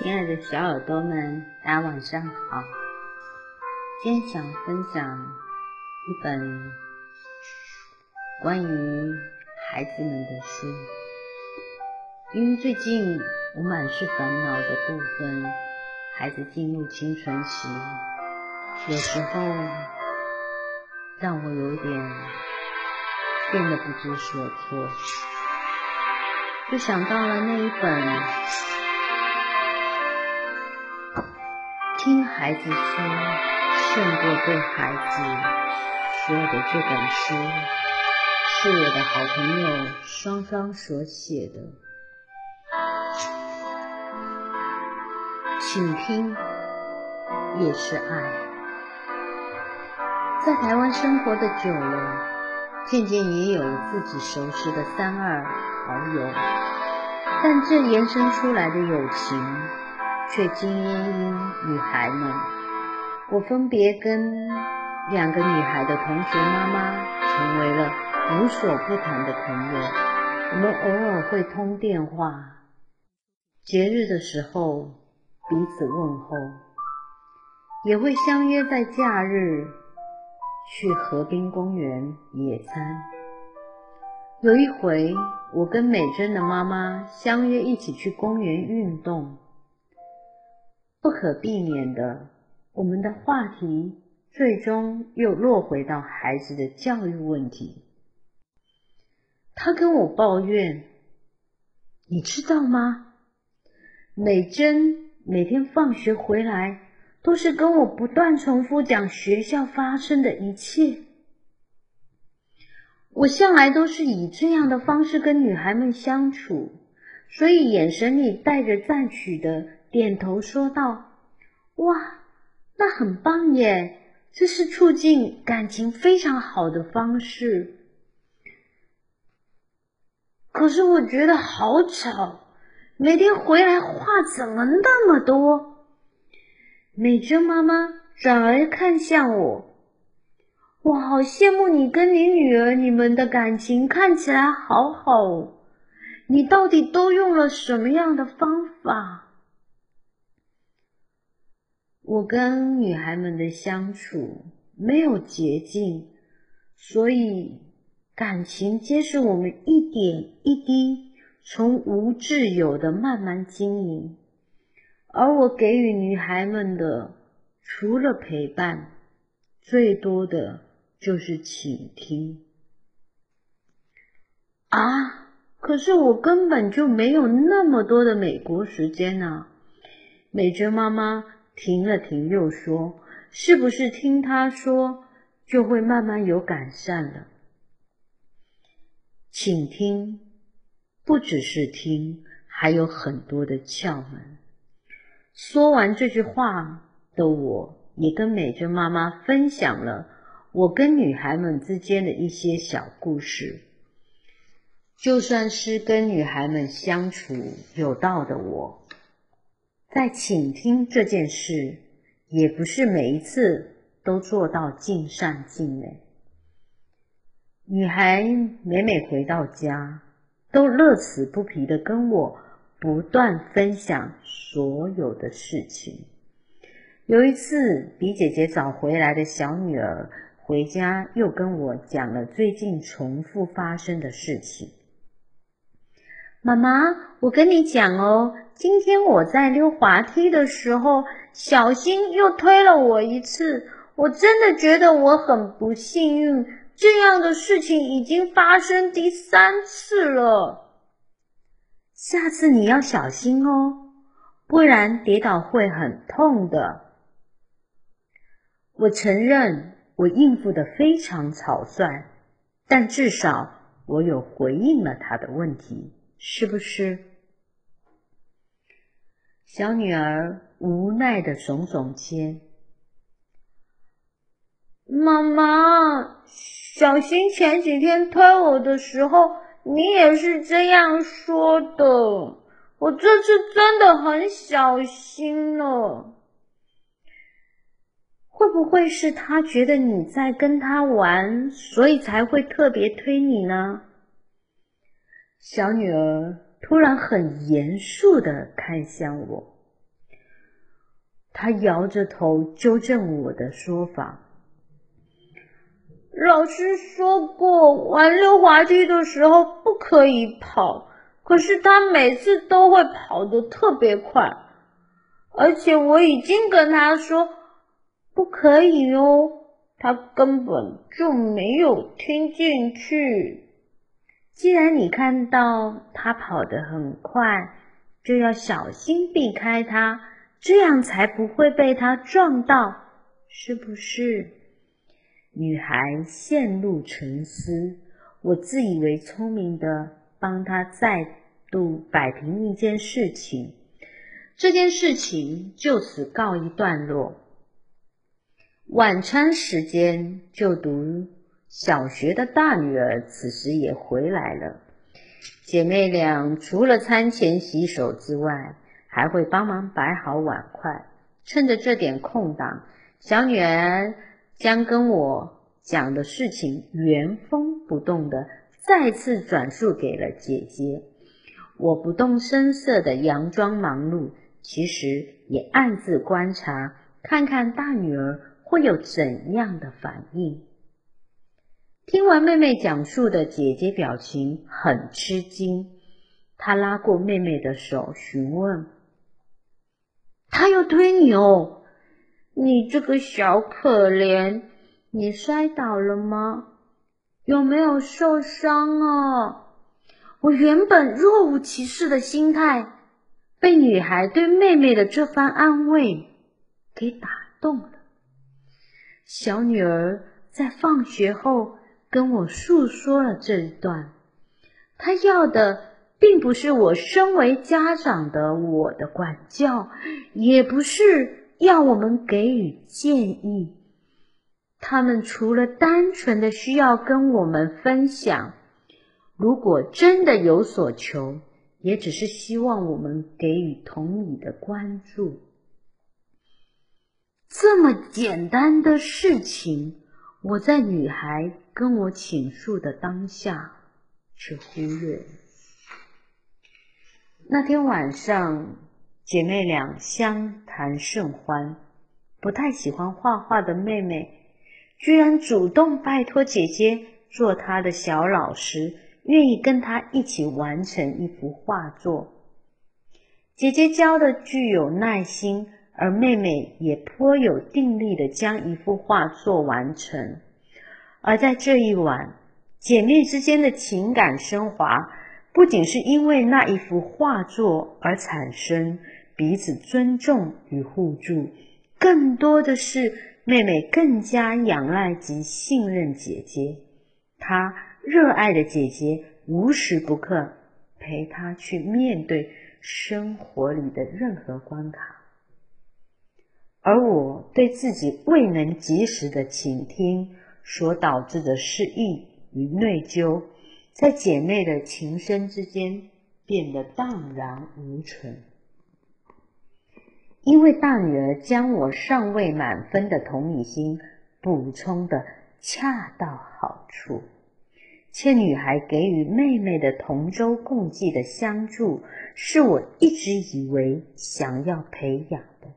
亲爱的小耳朵们，大家晚上好。今天想分享一本关于孩子们的书，因为最近我满是烦恼的部分，孩子进入青春期，有时候让我有点变得不知所措，就想到了那一本。听孩子说，胜过对孩子说的这本书，是我的好朋友双双所写的。请听也是爱。在台湾生活的久了，渐渐也有了自己熟识的三二好友，但这延伸出来的友情。却精英女孩们，我分别跟两个女孩的同学妈妈成为了无所不谈的朋友。我们偶尔会通电话，节日的时候彼此问候，也会相约在假日去河滨公园野餐。有一回，我跟美珍的妈妈相约一起去公园运动。不可避免的，我们的话题最终又落回到孩子的教育问题。他跟我抱怨：“你知道吗？美珍每天放学回来，都是跟我不断重复讲学校发生的一切。我向来都是以这样的方式跟女孩们相处，所以眼神里带着赞许的。”点头说道：“哇，那很棒耶！这是促进感情非常好的方式。可是我觉得好吵，每天回来话怎么那么多？”美珍妈妈转而看向我：“我好羡慕你跟你女儿，你们的感情看起来好好。你到底都用了什么样的方法？”我跟女孩们的相处没有捷径，所以感情皆是我们一点一滴从无至有的慢慢经营。而我给予女孩们的，除了陪伴，最多的就是倾听。啊，可是我根本就没有那么多的美国时间啊，美娟妈妈。停了停，又说：“是不是听他说，就会慢慢有改善了？”请听不只是听，还有很多的窍门。说完这句话的我，也跟美珍妈妈分享了我跟女孩们之间的一些小故事。就算是跟女孩们相处有道的我。在倾听这件事，也不是每一次都做到尽善尽美。女孩每每回到家，都乐此不疲地跟我不断分享所有的事情。有一次，比姐姐早回来的小女儿回家，又跟我讲了最近重复发生的事情。妈妈，我跟你讲哦。今天我在溜滑梯的时候，小新又推了我一次。我真的觉得我很不幸运，这样的事情已经发生第三次了。下次你要小心哦，不然跌倒会很痛的。我承认我应付的非常草率，但至少我有回应了他的问题，是不是？小女儿无奈的耸耸肩：“妈妈，小新前几天推我的时候，你也是这样说的。我这次真的很小心了。会不会是他觉得你在跟他玩，所以才会特别推你呢？”小女儿。突然很严肃的看向我，她摇着头纠正我的说法。老师说过，玩溜滑梯的时候不可以跑，可是他每次都会跑得特别快，而且我已经跟他说不可以哦，他根本就没有听进去。既然你看到他跑得很快，就要小心避开他，这样才不会被他撞到，是不是？女孩陷入沉思，我自以为聪明的帮她再度摆平一件事情，这件事情就此告一段落。晚餐时间，就读小学的大女儿此时也回来了。姐妹俩除了餐前洗手之外，还会帮忙摆好碗筷。趁着这点空档，小女儿。将跟我讲的事情原封不动的再次转述给了姐姐。我不动声色的佯装忙碌，其实也暗自观察，看看大女儿会有怎样的反应。听完妹妹讲述的，姐姐表情很吃惊，她拉过妹妹的手，询问：“她要推你哦？”你这个小可怜，你摔倒了吗？有没有受伤啊？我原本若无其事的心态，被女孩对妹妹的这番安慰给打动了。小女儿在放学后跟我诉说了这一段，她要的并不是我身为家长的我的管教，也不是。要我们给予建议，他们除了单纯的需要跟我们分享，如果真的有所求，也只是希望我们给予同理的关注。这么简单的事情，我在女孩跟我倾诉的当下却忽略。那天晚上。姐妹俩相谈甚欢，不太喜欢画画的妹妹，居然主动拜托姐姐做她的小老师，愿意跟她一起完成一幅画作。姐姐教的具有耐心，而妹妹也颇有定力的将一幅画作完成。而在这一晚，姐妹之间的情感升华，不仅是因为那一幅画作而产生。彼此尊重与互助，更多的是妹妹更加仰赖及信任姐姐。她热爱的姐姐无时不刻陪她去面对生活里的任何关卡，而我对自己未能及时的倾听所导致的失意与内疚，在姐妹的情深之间变得荡然无存。因为大女儿将我尚未满分的同理心补充得恰到好处，且女孩给予妹妹的同舟共济的相助，是我一直以为想要培养的。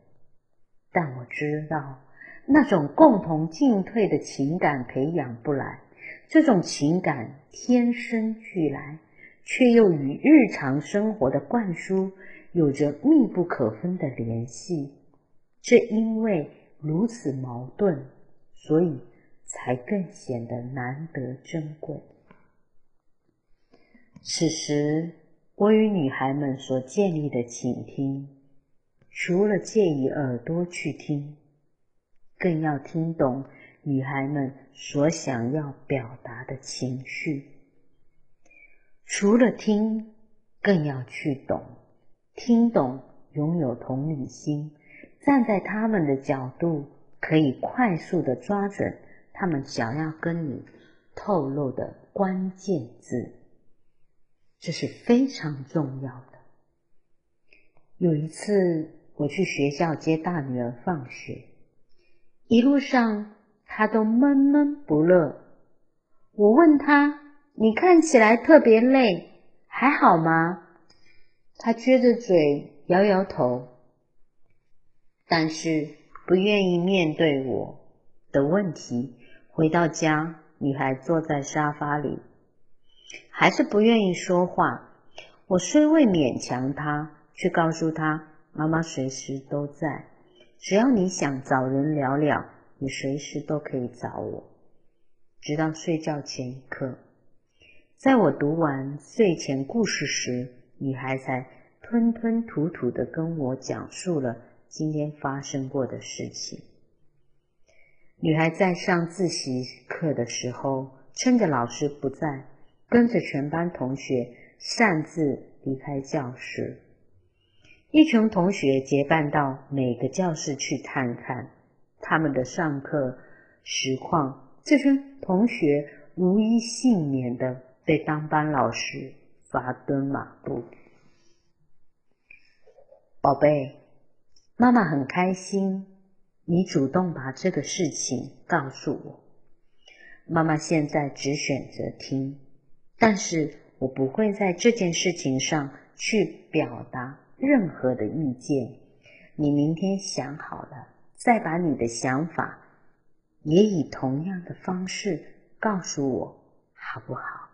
但我知道，那种共同进退的情感培养不来，这种情感天生俱来，却又与日常生活的灌输。有着密不可分的联系，正因为如此矛盾，所以才更显得难得珍贵。此时，我与女孩们所建立的倾听，除了借以耳朵去听，更要听懂女孩们所想要表达的情绪。除了听，更要去懂。听懂，拥有同理心，站在他们的角度，可以快速地抓准他们想要跟你透露的关键字，这是非常重要的。有一次，我去学校接大女儿放学，一路上他都闷闷不乐。我问他：“你看起来特别累，还好吗？”他撅着嘴，摇摇头。但是不愿意面对我的问题。回到家，女孩坐在沙发里，还是不愿意说话。我虽未勉强她，却告诉她：“妈妈随时都在，只要你想找人聊聊，你随时都可以找我。”直到睡觉前一刻，在我读完睡前故事时，女孩才吞吞吐吐地跟我讲述了今天发生过的事情。女孩在上自习课的时候，趁着老师不在，跟着全班同学擅自离开教室。一群同学结伴到每个教室去探看他们的上课实况。这群同学无一幸免的被当班老师罚蹲马步。宝贝，妈妈很开心。你主动把这个事情告诉我，妈妈现在只选择听，但是我不会在这件事情上去表达任何的意见。你明天想好了，再把你的想法也以同样的方式告诉我，好不好？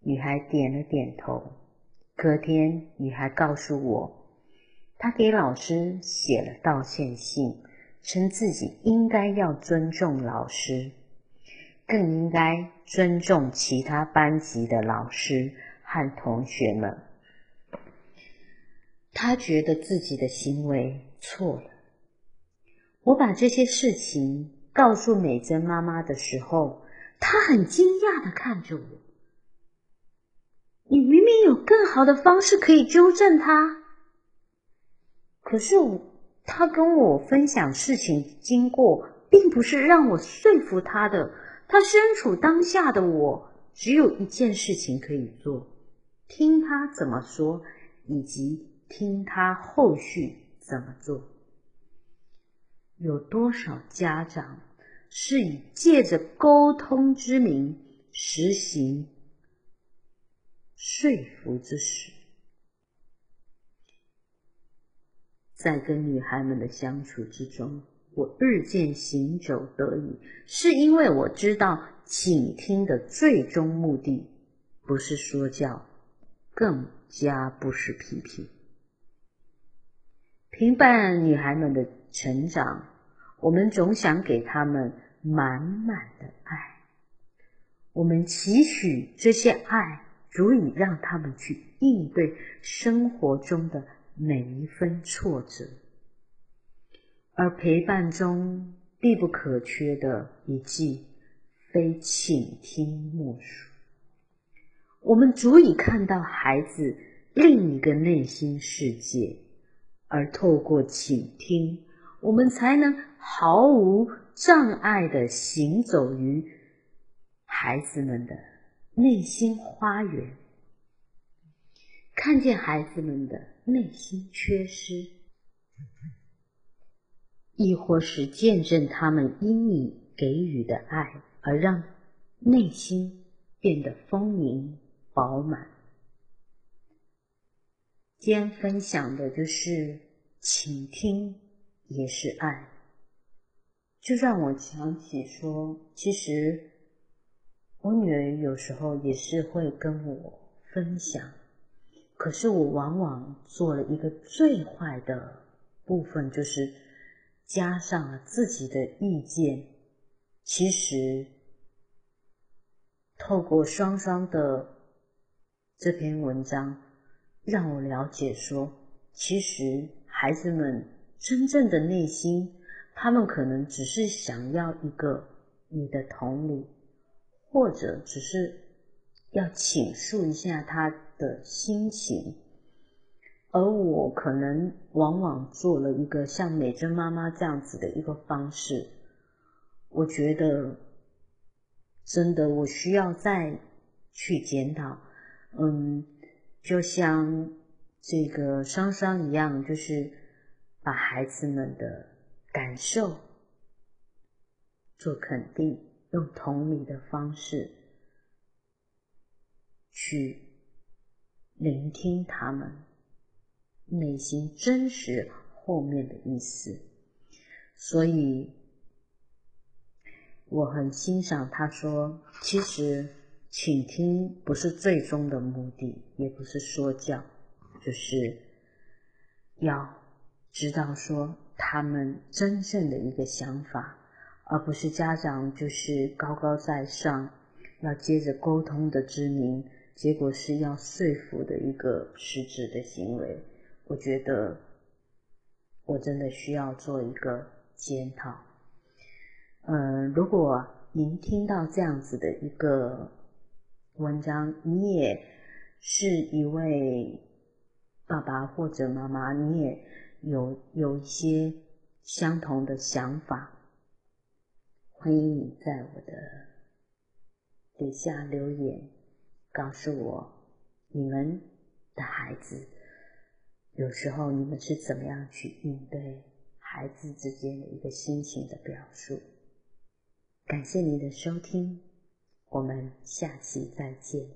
女孩点了点头。隔天，女孩告诉我。她给老师写了道歉信，称自己应该要尊重老师，更应该尊重其他班级的老师和同学们。他觉得自己的行为错了。我把这些事情告诉美珍妈妈的时候，她很惊讶的看着我：“你明明有更好的方式可以纠正他。”可是我，他跟我分享事情经过，并不是让我说服他的。他身处当下的我，只有一件事情可以做：听他怎么说，以及听他后续怎么做。有多少家长是以借着沟通之名，实行说服之实？在跟女孩们的相处之中，我日渐行走得意，是因为我知道倾听的最终目的不是说教，更加不是批评。陪伴女孩们的成长，我们总想给她们满满的爱，我们期许这些爱足以让她们去应对生活中的。每一分挫折，而陪伴中必不可缺的一句，非倾听莫属。我们足以看到孩子另一个内心世界，而透过倾听，我们才能毫无障碍地行走于孩子们的内心花园，看见孩子们的。内心缺失，亦或是见证他们因你给予的爱而让内心变得丰盈饱满。今天分享的就是倾听也是爱，就让我想起说，其实我女儿有时候也是会跟我分享。可是我往往做了一个最坏的部分，就是加上了自己的意见。其实，透过双双的这篇文章，让我了解说，其实孩子们真正的内心，他们可能只是想要一个你的同理，或者只是要倾诉一下他的心情，而我可能往往做了一个像美珍妈妈这样子的一个方式，我觉得真的我需要再去检讨。嗯，就像这个双双一样，就是把孩子们的感受做肯定，用同理的方式去。聆听他们内心真实后面的意思。所以我很欣赏他说，其实倾听不是最终的目的，也不是说教，就是要知道说他们真正的一个想法，而不是家长就是高高在上，要接着沟通的之名，结果是要说服的一个实质的行为。我觉得我真的需要做一个检讨。嗯、如果您听到这样子的一个文章，你也是一位爸爸或者妈妈，你也有有一些相同的想法，欢迎你在我的底下留言，告诉我你们的孩子有时候你们是怎么样去应对孩子之间的一个心情的表述。感谢你的收听，我们下期再见。